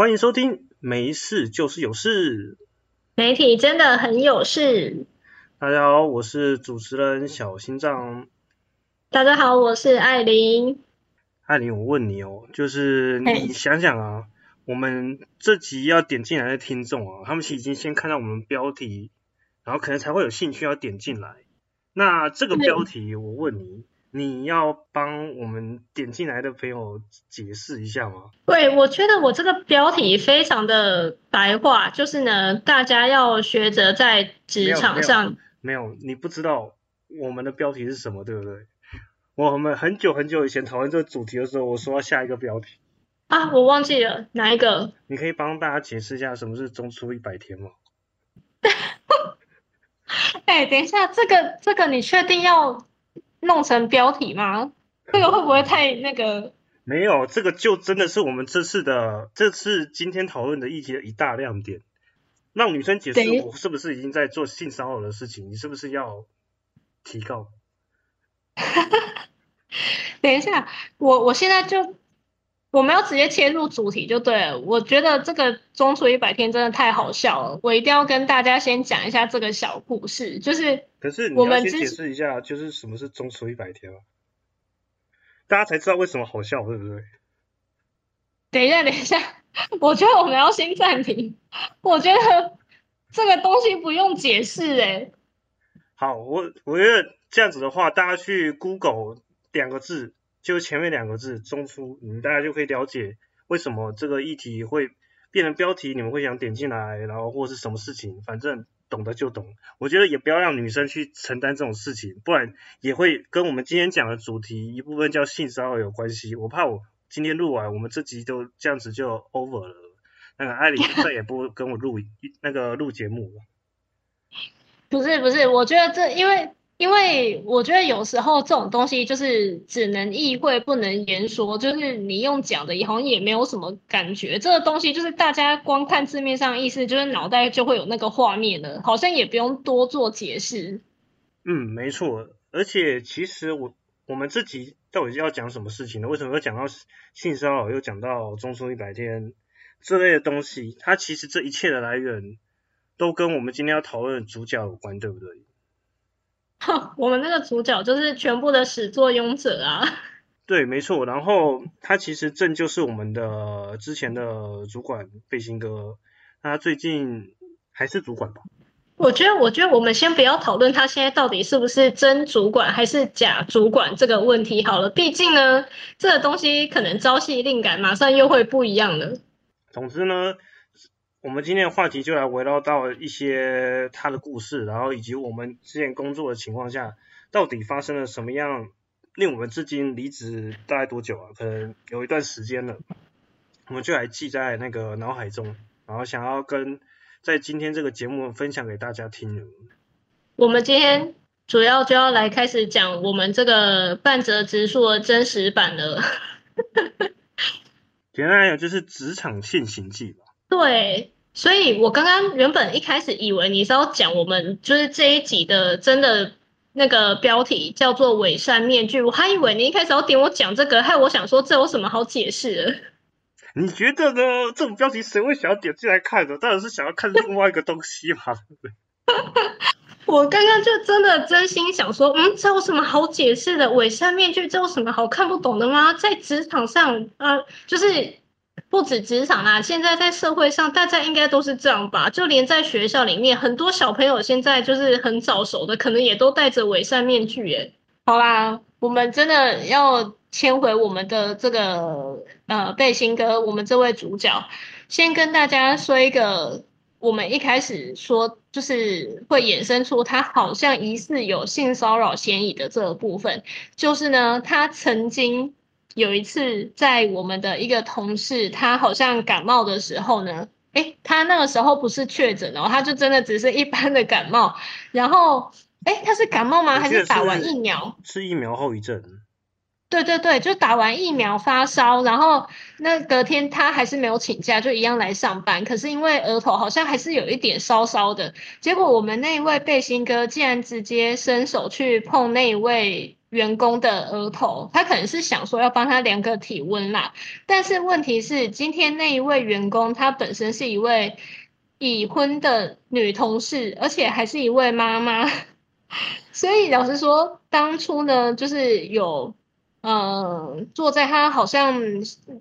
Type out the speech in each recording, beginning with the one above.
欢迎收听《没事就是有事》，媒体真的很有事。大家好，我是主持人小心脏。大家好，我是艾琳。艾琳，我问你哦，就是你想想啊，我们这集要点进来的听众啊，他们其实已经先看到我们标题，然后可能才会有兴趣要点进来。那这个对标题，我问你，你要帮我们点进来的朋友解释一下吗？对，我觉得我这个标题非常的白话，就是呢，大家要学着在职场上，没有，你不知道我们的标题是什么，对不对？我们很久很久以前讨论这个主题的时候，我说要下一个标题，啊，我忘记了哪一个。你可以帮大家解释一下什么是中出一百天吗？哎，等一下，这个这个你确定要弄成标题吗？这个会不会太那个？没有，这个就真的是我们这次的这次今天讨论的议题的一大亮点，让女生解释我是不是已经在做性骚扰的事情，你是不是要提高？等一下，我我现在就我们要直接切入主题就对了。我觉得这个中出一百天真的太好笑了，我一定要跟大家先讲一下这个小故事，就是可是你我要先解释一下，就是什么是中出一百天啊？大家才知道为什么好笑，对不对？等一下，等一下，我觉得我们要先暂停。我觉得这个东西不用解释，哎，好，我我觉得这样子的话，大家去 Google 两个字，就前面两个字“中出”，你们大家就可以了解为什么这个议题会变成标题，你们会想点进来，然后或是什么事情，反正懂得就懂。我觉得也不要让女生去承担这种事情，不然也会跟我们今天讲的主题一部分叫性骚扰有关系。我怕我今天录完，我们这集就这样子就 over 了。那个艾琳再也不跟我录那个录节目了。不是不是，我觉得这因为因为我觉得有时候这种东西就是只能意会不能言说，就是你用讲的，好像也没有什么感觉。这个东西就是大家光看字面上意思，就是脑袋就会有那个画面了，好像也不用多做解释。嗯，没错，而且其实我我们这集到底要讲什么事情呢？为什么要讲到性骚扰，又讲到中出一百天这类的东西？它其实这一切的来源都跟我们今天要讨论的主角有关，对不对？哼，我们那个主角就是全部的始作俑者啊。对，没错。然后他其实正就是我们的之前的主管背心哥，他最近还是主管吧？我觉得，我觉得我们先不要讨论他现在到底是不是真主管还是假主管这个问题好了。毕竟呢，这个东西可能朝夕令改，马上又会不一样了。总之呢，我们今天的话题就来围绕到一些他的故事，然后以及我们之前工作的情况下，到底发生了什么样令我们至今离职大概多久啊？可能有一段时间了，我们就来记在那个脑海中，然后想要跟在今天这个节目分享给大家听了。我们今天主要就要来开始讲我们这个半泽直树的真实版了。简单来讲，就是职场现行记吧。对，所以我刚刚原本一开始以为你是要讲我们就是这一集的真的那个标题叫做“伪善面具”，我还以为你一开始要点我讲这个，害我想说这有什么好解释的。你觉得呢？这种标题谁会想要点进来看的？当然是想要看另外一个东西嘛。我刚刚就真的真心想说，嗯，这有什么好解释的？伪善面具这有什么好看不懂的吗？在职场上，呃，就是不止职场啦，现在在社会上，大家应该都是这样吧？就连在学校里面，很多小朋友现在就是很早熟的，可能也都戴着伪善面具。耶。好啦，我们真的要牵回我们的这个呃背心哥，我们这位主角，先跟大家说一个。我们一开始说，就是会衍生出他好像疑似有性骚扰嫌疑的这个部分，就是呢，他曾经有一次在我们的一个同事，他好像感冒的时候呢，诶，他那个时候不是确诊哦，他就真的只是一般的感冒，然后，诶，他是感冒吗？还是打完疫苗？是疫苗后遗症。对对对，就打完疫苗发烧，然后那隔天他还是没有请假，就一样来上班。可是因为额头好像还是有一点烧烧的，结果我们那一位背心哥竟然直接伸手去碰那一位员工的额头，他可能是想说要帮他量个体温啦。但是问题是，今天那一位员工她本身是一位已婚的女同事，而且还是一位妈妈，所以老实说，当初呢，就是有。嗯，坐在他好像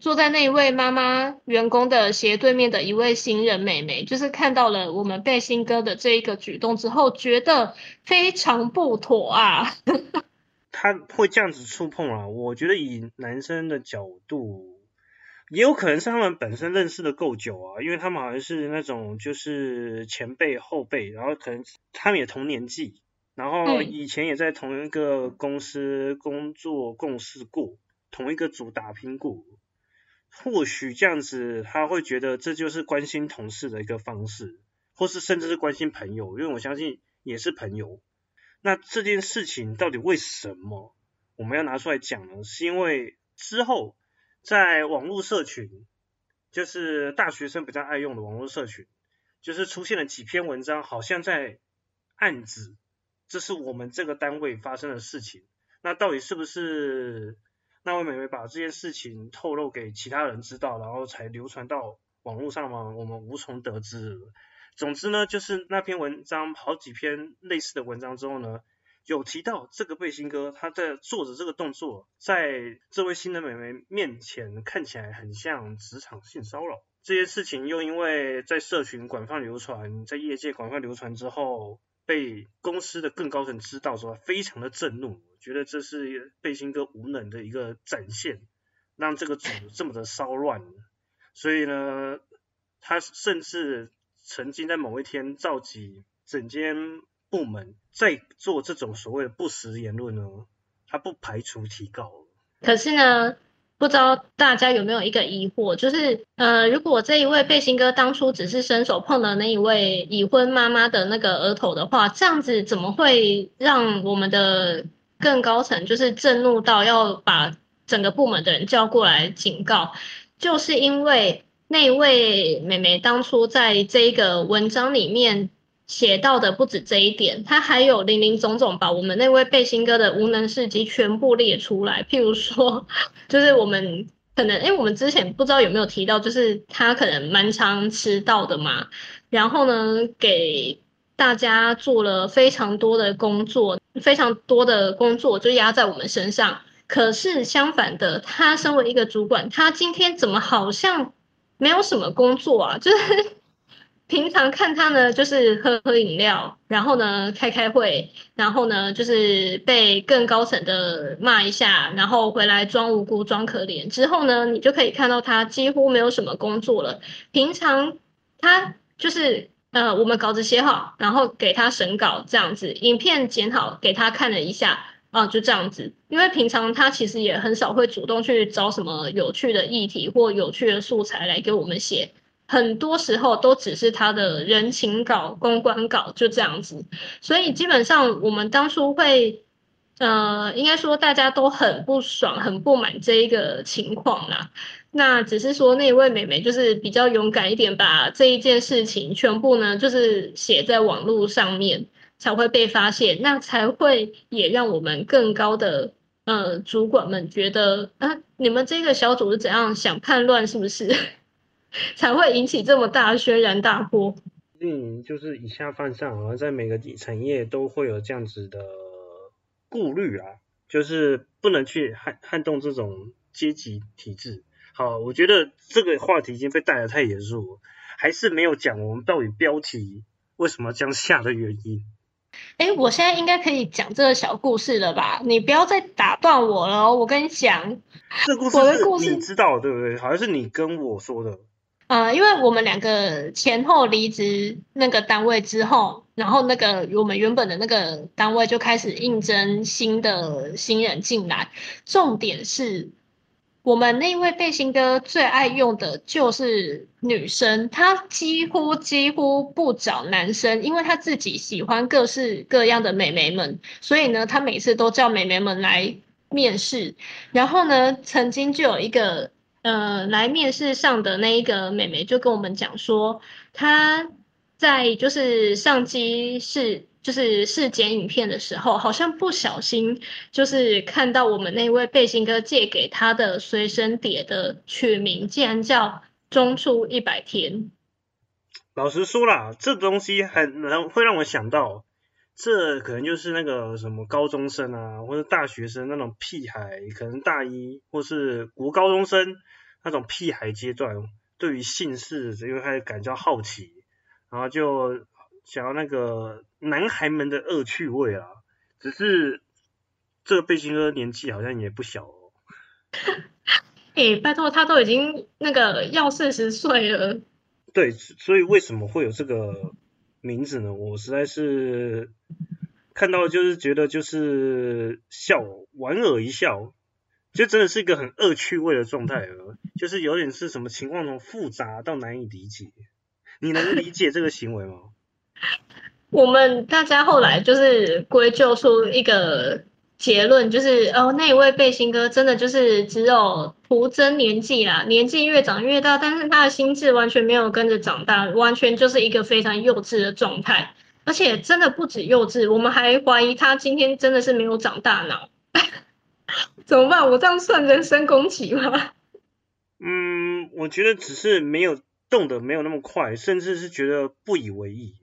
坐在那一位妈妈员工的斜对面的一位新人妹妹，就是看到了我们背心哥的这一个举动之后，觉得非常不妥啊。他会这样子触碰啊，我觉得以男生的角度，也有可能是他们本身认识的够久啊，因为他们好像是那种就是前辈后辈，然后可能他们也同年纪。然后以前也在同一个公司工作共事过，同一个组打拼过，或许这样子他会觉得这就是关心同事的一个方式，或是甚至是关心朋友，因为我相信也是朋友。那这件事情到底为什么我们要拿出来讲呢？是因为之后在网络社群，就是大学生比较爱用的网络社群，就是出现了几篇文章，好像在暗指。这是我们这个单位发生的事情，那到底是不是那位美眉把这件事情透露给其他人知道，然后才流传到网络上吗？我们无从得知。总之呢，就是那篇文章好几篇类似的文章之后呢，有提到这个背心哥他在做着这个动作，在这位新的美眉面前看起来很像职场性骚扰。这件事情又因为在社群广泛流传，在业界广泛流传之后。被公司的更高层知道之后，非常的震怒，觉得这是背心哥无能的一个展现，让这个组这么的骚乱，所以呢，他甚至曾经在某一天召集整间部门在做这种所谓的不实言论呢，他不排除提告。可是呢？不知道大家有没有一个疑惑，就是呃，如果这一位背心哥当初只是伸手碰了那一位已婚妈妈的那个额头的话，这样子怎么会让我们的更高层就是震怒到要把整个部门的人叫过来警告？就是因为那位妹妹当初在这个文章里面。写到的不止这一点，她还有林林总总把我们那位背心哥的无能事迹全部列出来。譬如说，就是我们可能，因为我们之前不知道有没有提到，就是他可能蛮常迟到的嘛。然后呢，给大家做了非常多的工作，非常多的工作就压在我们身上。可是相反的，他身为一个主管，他今天怎么好像没有什么工作啊？就是。平常看他呢，就是喝喝饮料，然后呢开开会，然后呢就是被更高层的骂一下，然后回来装无辜装可怜。之后呢，你就可以看到他几乎没有什么工作了。平常他就是呃，我们稿子写好，然后给他审稿这样子，影片剪好给他看了一下，啊，就这样子。因为平常他其实也很少会主动去找什么有趣的议题或有趣的素材来给我们写。很多时候都只是他的人情稿、公关稿就这样子，所以基本上我们当初会，呃，应该说大家都很不爽、很不满这一个情况啦。那只是说那位美眉就是比较勇敢一点，把这一件事情全部呢就是写在网络上面，才会被发现，那才会也让我们更高的呃主管们觉得啊，你们这个小组是怎样想叛乱，是不是？才会引起这么大轩然大波。嗯，就是以下犯上，而在每个产业都会有这样子的顾虑啊，就是不能去撼撼动这种阶级体制。好，我觉得这个话题已经被带的太严肃，还是没有讲我们到底标题为什么这样下的原因。哎，我现在应该可以讲这个小故事了吧？你不要再打断我了，我跟你讲，这故事我的故事你知道对不对？好像是你跟我说的。呃，因为我们两个前后离职那个单位之后，然后那个我们原本的那个单位就开始应征新的新人进来。重点是我们那位背心哥最爱用的就是女生，他几乎几乎不找男生，因为他自己喜欢各式各样的美眉们，所以呢，他每次都叫美眉们来面试。然后呢，曾经就有一个。呃，来面试上的那一个妹妹就跟我们讲说，她在就是上机是就是试剪影片的时候，好像不小心就是看到我们那位背心哥借给他的随身碟的取名，竟然叫《中出一百天》。老实说啦，这东西很能会让我想到，这可能就是那个什么高中生啊，或者大学生那种屁孩，可能大一或是国高中生那种屁孩阶段，对于姓氏就开始感到好奇，然后就想要那个男孩们的恶趣味啊。只是这个背心哥年纪好像也不小哦。哎，拜托，他都已经那个要四十岁了。对，所以为什么会有这个名字呢？我实在是看到就是觉得就是笑，莞尔一笑，就真的是一个很恶趣味的状态了，就是有点是什么情况从复杂到难以理解。你能理解这个行为吗？我们大家后来就是归咎出一个。结论就是，哦，那一位背心哥真的就是只有徒增年纪啦，年纪越长越大，但是他的心智完全没有跟着长大，完全就是一个非常幼稚的状态，而且真的不止幼稚，我们还怀疑他今天真的是没有长大脑，怎么办？我这样算人身攻击吗？嗯，我觉得只是没有动得没有那么快，甚至是觉得不以为意。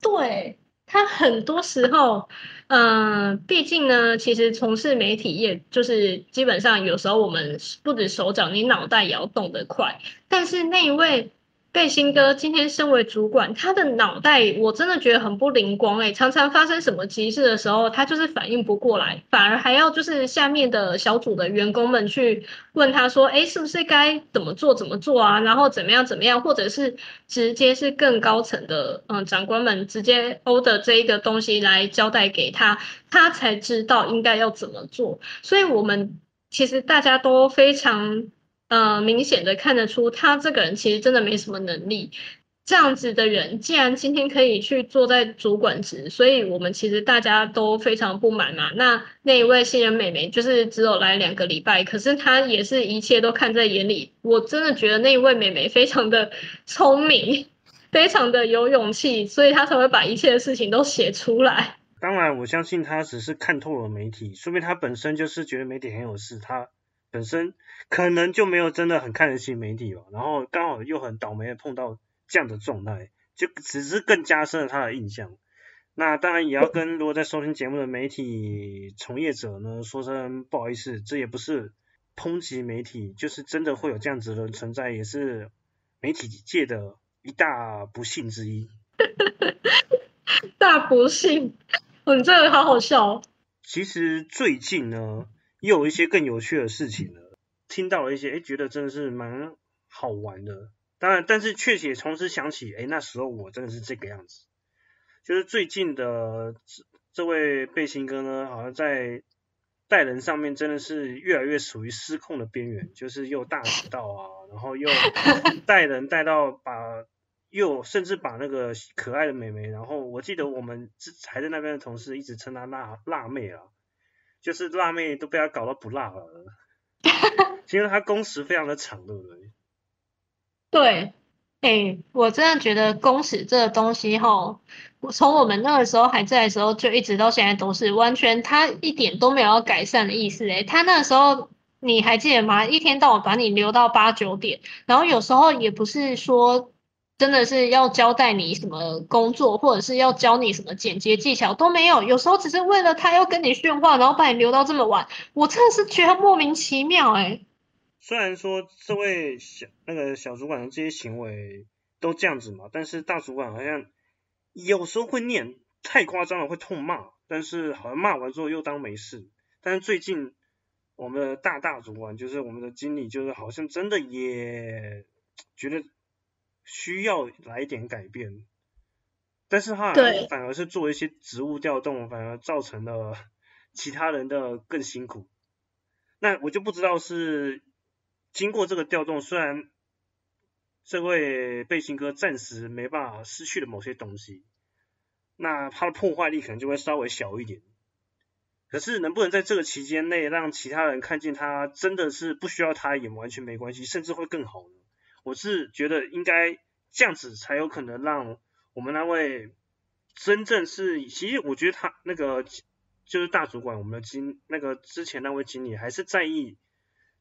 对。他很多时候，嗯，毕竟呢，其实从事媒体业，就是基本上有时候我们不止手脚，你脑袋也要动得快。但是那一位。背心哥今天身为主管，他的脑袋我真的觉得很不灵光哎，常常发生什么急事的时候，他就是反应不过来，反而还要就是下面的小组的员工们去问他说，哎，是不是该怎么做怎么做啊？然后怎么样怎么样，或者是直接是更高层的嗯长官们直接 order 这一个东西来交代给他，他才知道应该要怎么做。所以我们其实大家都非常。呃，明显的看得出他这个人其实真的没什么能力。这样子的人，既然今天可以去坐在主管职，所以我们其实大家都非常不满嘛。那那一位新人美眉，就是只有来两个礼拜，可是她也是一切都看在眼里。我真的觉得那一位美眉非常的聪明，非常的有勇气，所以她才会把一切的事情都写出来。当然，我相信她只是看透了媒体，说明她本身就是觉得媒体很有事。她。本身可能就没有真的很看得起媒体吧，然后刚好又很倒霉的碰到这样的状态，就只是更加深了他的印象。那当然也要跟如果在收听节目的媒体从业者呢说声不好意思，这也不是抨击媒体，就是真的会有这样子的存在，也是媒体界的一大不幸之一。大不幸，你这个好好笑。其实最近呢。又有一些更有趣的事情了，听到了一些，哎，觉得真的是蛮好玩的。当然，但是确实也同时想起，哎，那时候我真的是这个样子。就是最近的这这位背心哥呢，好像在带人上面真的是越来越属于失控的边缘，就是又大迟到啊，然后又 带人带到把，又甚至把那个可爱的美眉，然后我记得我们还在那边的同事一直称她辣辣妹啊。就是辣妹都被他搞到不辣了，因为他工时非常的长，对不对？对，哎，我真的觉得工时这个东西哈，从我们那个时候还在的时候，就一直到现在都是完全他一点都没有要改善的意思。哎，他那个时候你还记得吗？一天到晚把你留到八九点，然后有时候也不是说。真的是要交代你什么工作，或者是要教你什么剪接技巧都没有，有时候只是为了他要跟你训话，然后把你留到这么晚，我真的是觉得莫名其妙哎。虽然说这位小那个小主管的这些行为都这样子嘛，但是大主管好像有时候会念太夸张了，会痛骂，但是好像骂完之后又当没事。但是最近我们的大大主管就是我们的经理，就是好像真的也觉得。需要来一点改变，但是他反而是做一些职务调动，反而造成了其他人的更辛苦。那我就不知道是经过这个调动，虽然这位背心哥暂时没办法失去了某些东西，那他的破坏力可能就会稍微小一点。可是能不能在这个期间内让其他人看见他真的是不需要他也完全没关系，甚至会更好呢？我是觉得应该这样子才有可能让我们那位真正是，其实我觉得他那个就是大主管，我们的经那个之前那位经理还是在意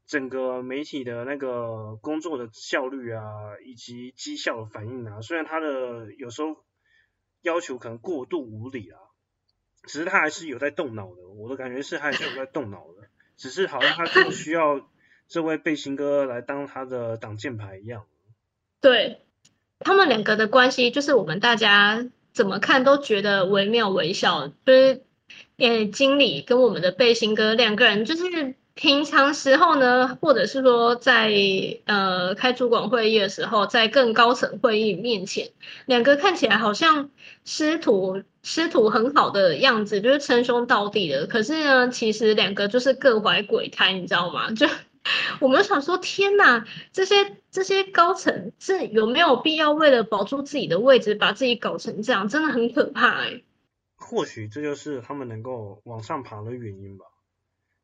整个媒体的那个工作的效率啊，以及绩效的反应啊。虽然他的有时候要求可能过度无理啊，只是他还是有在动脑的。我的感觉是还是有在动脑的，只是好像他就需要这位背心哥来当他的挡箭牌一样。对他们两个的关系，就是我们大家怎么看都觉得惟妙惟肖。就是，呃，经理跟我们的背心哥两个人，就是平常时候呢，或者是说在呃开主管会议的时候，在更高层会议面前，两个看起来好像师徒师徒很好的样子，就是称兄道弟的。可是呢，其实两个就是各怀鬼胎，你知道吗？就。我们想说，天哪，这些这些高层是有没有必要为了保住自己的位置，把自己搞成这样？真的很可怕哎。或许这就是他们能够往上爬的原因吧。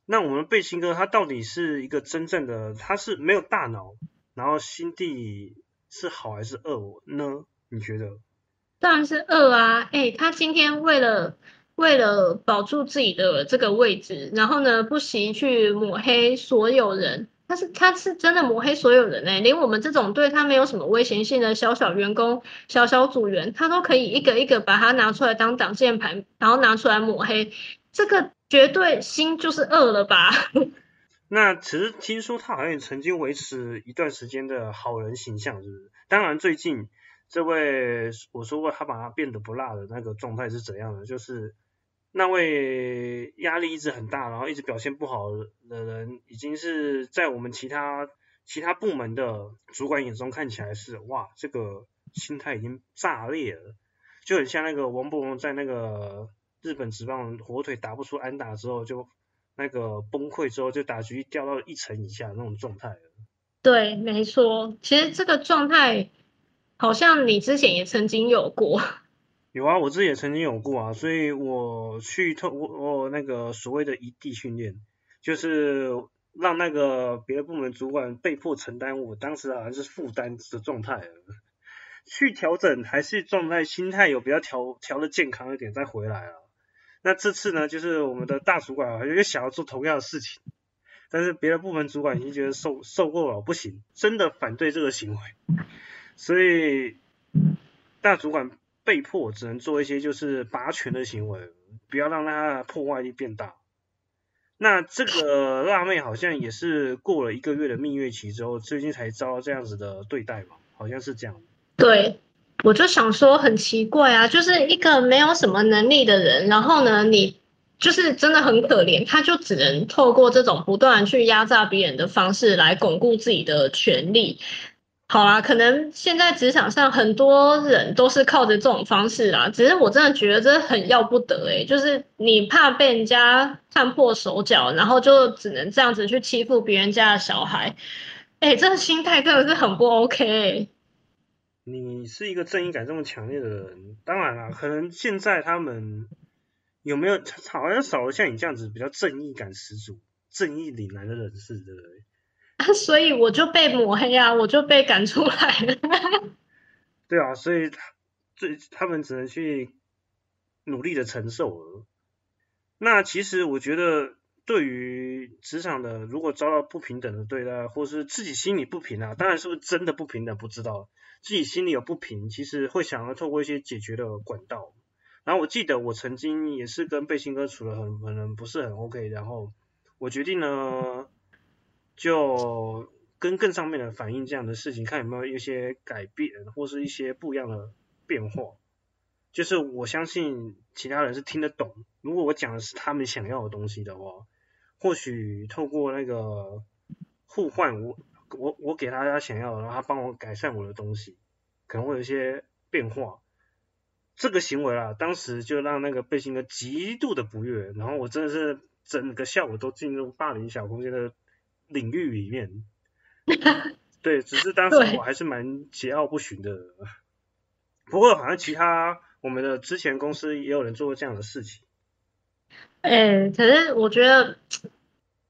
那我们贝星哥他到底是一个真正的，他是没有大脑，然后心地是好还是恶呢？你觉得？当然是恶啊！哎，他今天为了。为了保住自己的这个位置，然后呢，不惜去抹黑所有人。他是他是真的抹黑所有人哎，连我们这种对他没有什么威胁性的小小员工、小小组员，他都可以一个一个把他拿出来当挡箭牌，然后拿出来抹黑。这个绝对心就是恶了吧？那其实听说他好像也曾经维持一段时间的好人形象，是不是？当然最近这位我说过他把他变得不辣的那个状态是怎样的？就是。那位压力一直很大，然后一直表现不好的人，已经是在我们其他其他部门的主管眼中看起来是哇，这个心态已经炸裂了，就很像那个王博荣在那个日本职棒火腿打不出安打之后，就那个崩溃之后就打局掉到一层以下那种状态对，没错，其实这个状态好像你之前也曾经有过。有啊，我自己也曾经有过啊，所以我去透过那个所谓的异地训练，就是让那个别的部门主管被迫承担我当时好像是负担的状态，去调整还是状态心态有比较调调的健康一点再回来啊。那这次呢，就是我们的大主管啊，又想要做同样的事情，但是别的部门主管已经觉得受受够了，不行，真的反对这个行为，所以大主管。被迫只能做一些就是拔权的行为，不要让他破坏力变大。那这个辣妹好像也是过了一个月的蜜月期之后，最近才遭到这样子的对待嘛，好像是这样。对，我就想说很奇怪啊，就是一个没有什么能力的人，然后呢，你就是真的很可怜，他就只能透过这种不断去压榨别人的方式来巩固自己的权利。好啊，可能现在职场上很多人都是靠着这种方式啦。只是我真的觉得这很要不得诶，就是你怕被人家看破手脚，然后就只能这样子去欺负别人家的小孩。哎，这个心态真的是很不 OK。你是一个正义感这么强烈的人，当然了，可能现在他们有没有好像少了像你这样子比较正义感十足、正义凛然的人士，对不对？啊 所以我就被抹黑啊，我就被赶出来了。对啊，所以他最他们只能去努力的承受了。那其实我觉得，对于职场的，如果遭到不平等的对待，或是自己心里不平啊，当然是不是真的不平等不知道，自己心里有不平，其实会想要透过一些解决的管道。然后我记得我曾经也是跟背心哥处的很可能不是很 OK，然后我决定呢。就跟更上面的反映这样的事情，看有没有一些改变，或是一些不一样的变化。就是我相信其他人是听得懂，如果我讲的是他们想要的东西的话，或许透过那个互换，我我我给大家想要的，然后他帮我改善我的东西，可能会有一些变化。这个行为啊，当时就让那个背心哥极度的不悦，然后我真的是整个下午都进入霸凌小空间的。领域里面，对，只是当时我还是蛮桀骜不驯的。不过好像其他我们的之前公司也有人做过这样的事情。哎，可是我觉得，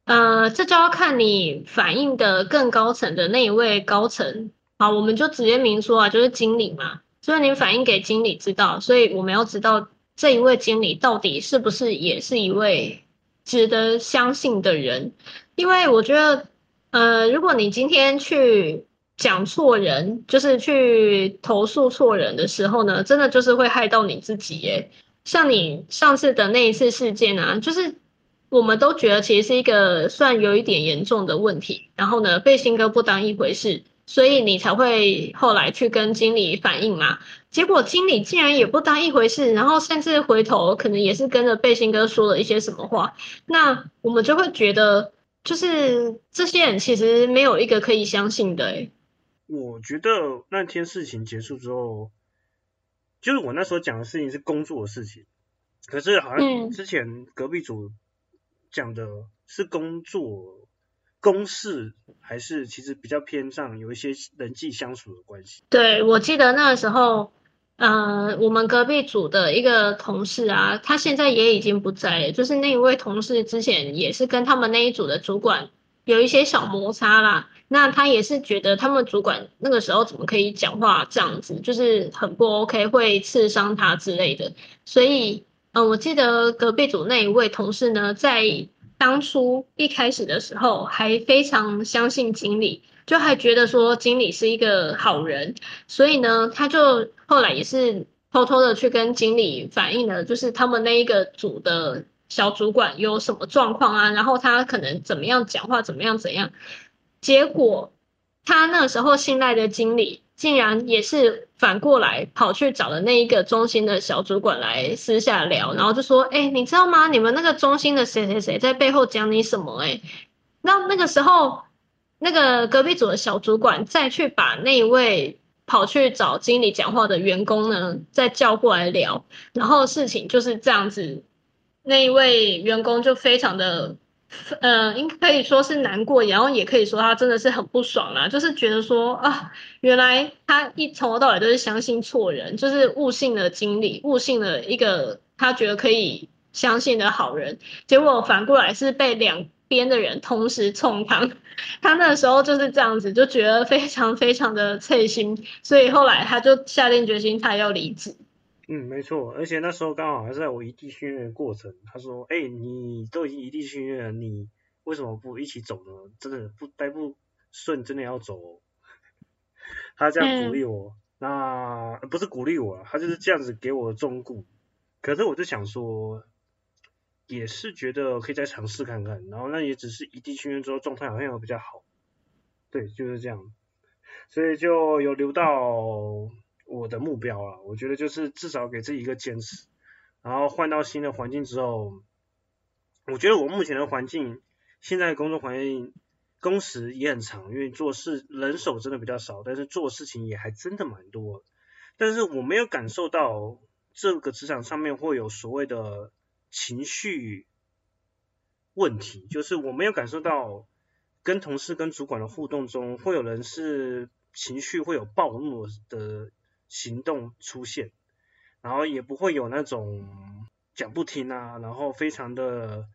呃，这就要看你反映的更高层的那一位高层。好，我们就直接明说啊，就是经理嘛。所以你反映给经理知道，所以我们要知道这一位经理到底是不是也是一位值得相信的人，因为我觉得，呃，如果你今天去讲错人，就是去投诉错人的时候呢，真的就是会害到你自己耶。像你上次的那一次事件啊，就是我们都觉得其实是一个算有一点严重的问题，然后呢，被新哥不当一回事，所以你才会后来去跟经理反映嘛。结果经理竟然也不当一回事，然后甚至回头可能也是跟着背心哥说了一些什么话，那我们就会觉得，就是这些人其实没有一个可以相信的。哎，我觉得那天事情结束之后。就是我那时候讲的事情是工作的事情，可是好像之前隔壁组讲的是工作公事，还是其实比较偏上有一些人际相处的关系。对，我记得那个时候，呃，我们隔壁组的一个同事啊，他现在也已经不在了。就是那一位同事之前也是跟他们那一组的主管有一些小摩擦啦。那他也是觉得他们主管那个时候怎么可以讲话这样子，就是很不 OK，会刺伤他之类的。所以，嗯，我记得隔壁组那一位同事呢，在当初一开始的时候还非常相信经理，就还觉得说经理是一个好人，所以呢，他就后来也是偷偷的去跟经理反映了，就是他们那一个组的小主管有什么状况啊，然后他可能怎么样讲话，怎么样怎样。结果，他那时候信赖的经理竟然也是反过来跑去找了那一个中心的小主管来私下聊，然后就说：“哎，你知道吗？你们那个中心的谁谁谁在背后讲你什么？”哎，那那个时候，那个隔壁组的小主管再去把那一位跑去找经理讲话的员工呢，再叫过来聊，然后事情就是这样子，那一位员工就非常的。呃，应可以说是难过，然后也可以说他真的是很不爽啦，就是觉得说啊，原来他一从头到尾都是相信错人，就是误信了经理，误信了一个他觉得可以相信的好人，结果反过来是被两边的人同时冲康，他那时候就是这样子，就觉得非常非常的刺心，所以后来他就下定决心，他要离职。嗯，没错，而且那时候刚好还是在我异地训练的过程。他说：“哎，你都已经异地训练了，你为什么不一起走呢？真的不待不顺，真的要走。”他这样鼓励我，那不是鼓励我，他就是这样子给我忠告。可是我就想说，也是觉得可以再尝试看看。然后那也只是异地训练之后状态好像有比较好，对，就是这样，所以就有留到。我的目标啊，我觉得就是至少给自己一个坚持，然后换到新的环境之后，我觉得我目前的环境，现在工作环境工时也很长，因为做事人手真的比较少，但是做事情也还真的蛮多。但是我没有感受到这个职场上面会有所谓的情绪问题，就是我没有感受到跟同事跟主管的互动中会有人是情绪会有暴怒的。行动出现，然后也不会有那种讲不听啊，然后非常的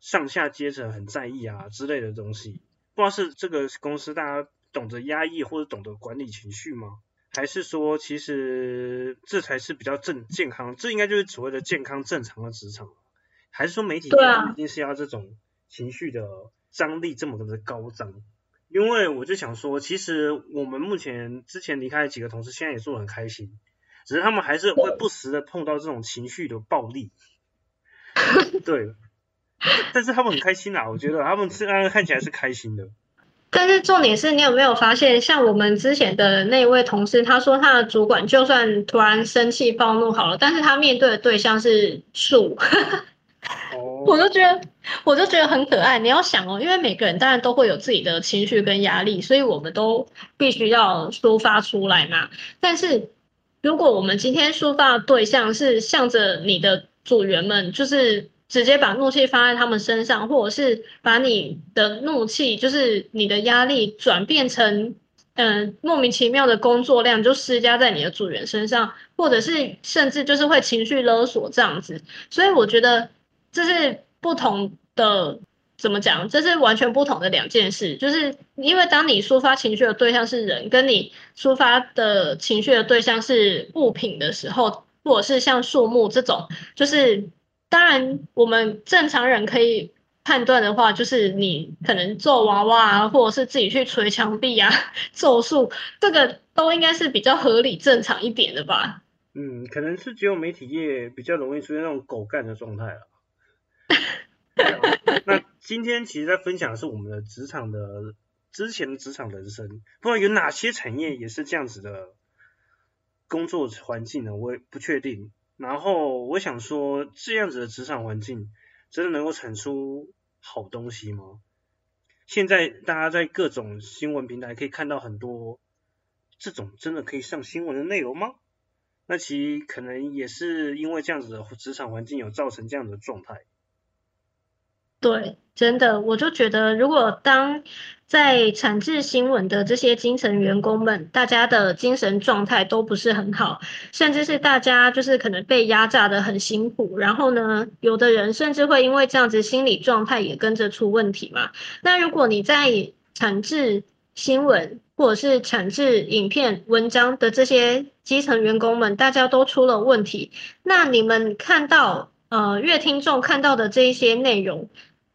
上下阶层很在意啊之类的东西。不知道是这个公司大家懂得压抑或者懂得管理情绪吗？还是说其实这才是比较正健康？这应该就是所谓的健康正常的职场？还是说媒体一定是要这种情绪的张力这么的高涨？因为我就想说，其实我们目前之前离开的几个同事，现在也做得很开心，只是他们还是会不时的碰到这种情绪的暴力。对，但是他们很开心啊，我觉得他们虽然看起来是开心的。但是重点是你有没有发现，像我们之前的那位同事，他说他的主管就算突然生气暴怒好了，但是他面对的对象是树。我就觉得，我就觉得很可爱。你要想哦，因为每个人当然都会有自己的情绪跟压力，所以我们都必须要抒发出来嘛。但是，如果我们今天抒发的对象是向着你的组员们，就是直接把怒气发在他们身上，或者是把你的怒气，就是你的压力转变成嗯莫名其妙的工作量，就施加在你的组员身上，或者是甚至就是会情绪勒索这样子。所以我觉得。这是不同的怎么讲？这是完全不同的两件事。就是因为当你抒发情绪的对象是人，跟你抒发的情绪的对象是物品的时候，或者是像树木这种，就是当然我们正常人可以判断的话，就是你可能做娃娃啊，或者是自己去捶墙壁啊、咒术，这个都应该是比较合理正常一点的吧。嗯，可能是只有媒体业比较容易出现那种狗干的状态了。那今天其实在分享的是我们的职场的之前的职场人生，不知道有哪些产业也是这样子的工作环境呢？我也不确定。然后我想说，这样子的职场环境真的能够产出好东西吗？现在大家在各种新闻平台可以看到很多这种真的可以上新闻的内容吗？那其实可能也是因为这样子的职场环境有造成这样的状态。对，真的，我就觉得，如果当在产制新闻的这些基层员工们，大家的精神状态都不是很好，甚至是大家就是可能被压榨的很辛苦，然后呢，有的人甚至会因为这样子心理状态也跟着出问题嘛。那如果你在产制新闻或者是产制影片文章的这些基层员工们，大家都出了问题，那你们看到呃，乐听众看到的这一些内容。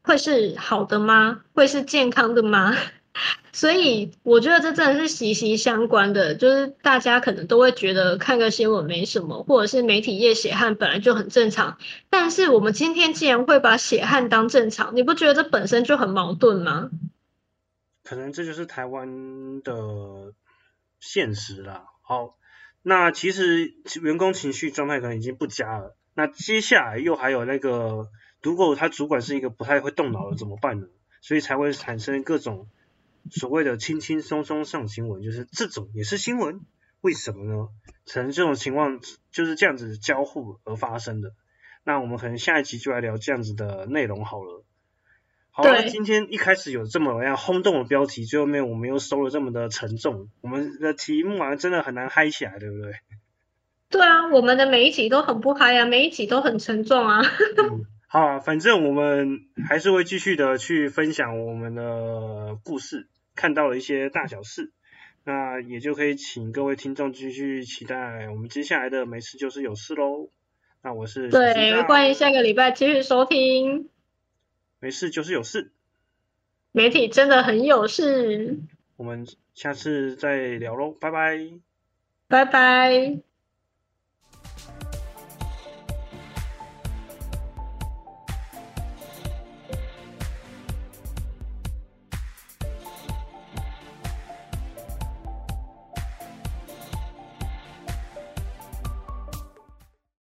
会是好的吗？会是健康的吗？所以我觉得这真的是息息相关的。就是大家可能都会觉得看个新闻没什么，或者是媒体业血汗本来就很正常。但是我们今天既然会把血汗当正常，你不觉得这本身就很矛盾吗？可能这就是台湾的现实啦。好，那其实员工情绪状态可能已经不佳了。那接下来又还有那个。如果他主管是一个不太会动脑的怎么办呢？所以才会产生各种所谓的轻轻松松上新闻，就是这种也是新闻，为什么呢？可能这种情况就是这样子交互而发生的。那我们可能下一集就来聊这样子的内容好了。好，今天一开始有这么样轰动的标题，最后面我们又收了这么的沉重，我们的题目啊真的很难嗨起来，对不对？对啊，我们的每一集都很不嗨啊，每一集都很沉重啊。好，反正我们还是会继续的去分享我们的故事，看到了一些大小事，那也就可以请各位听众继续期待我们接下来的没事就是有事喽。那我是对，欢迎下个礼拜继续收听。没事就是有事，媒体真的很有事。我们下次再聊喽，拜拜，拜拜。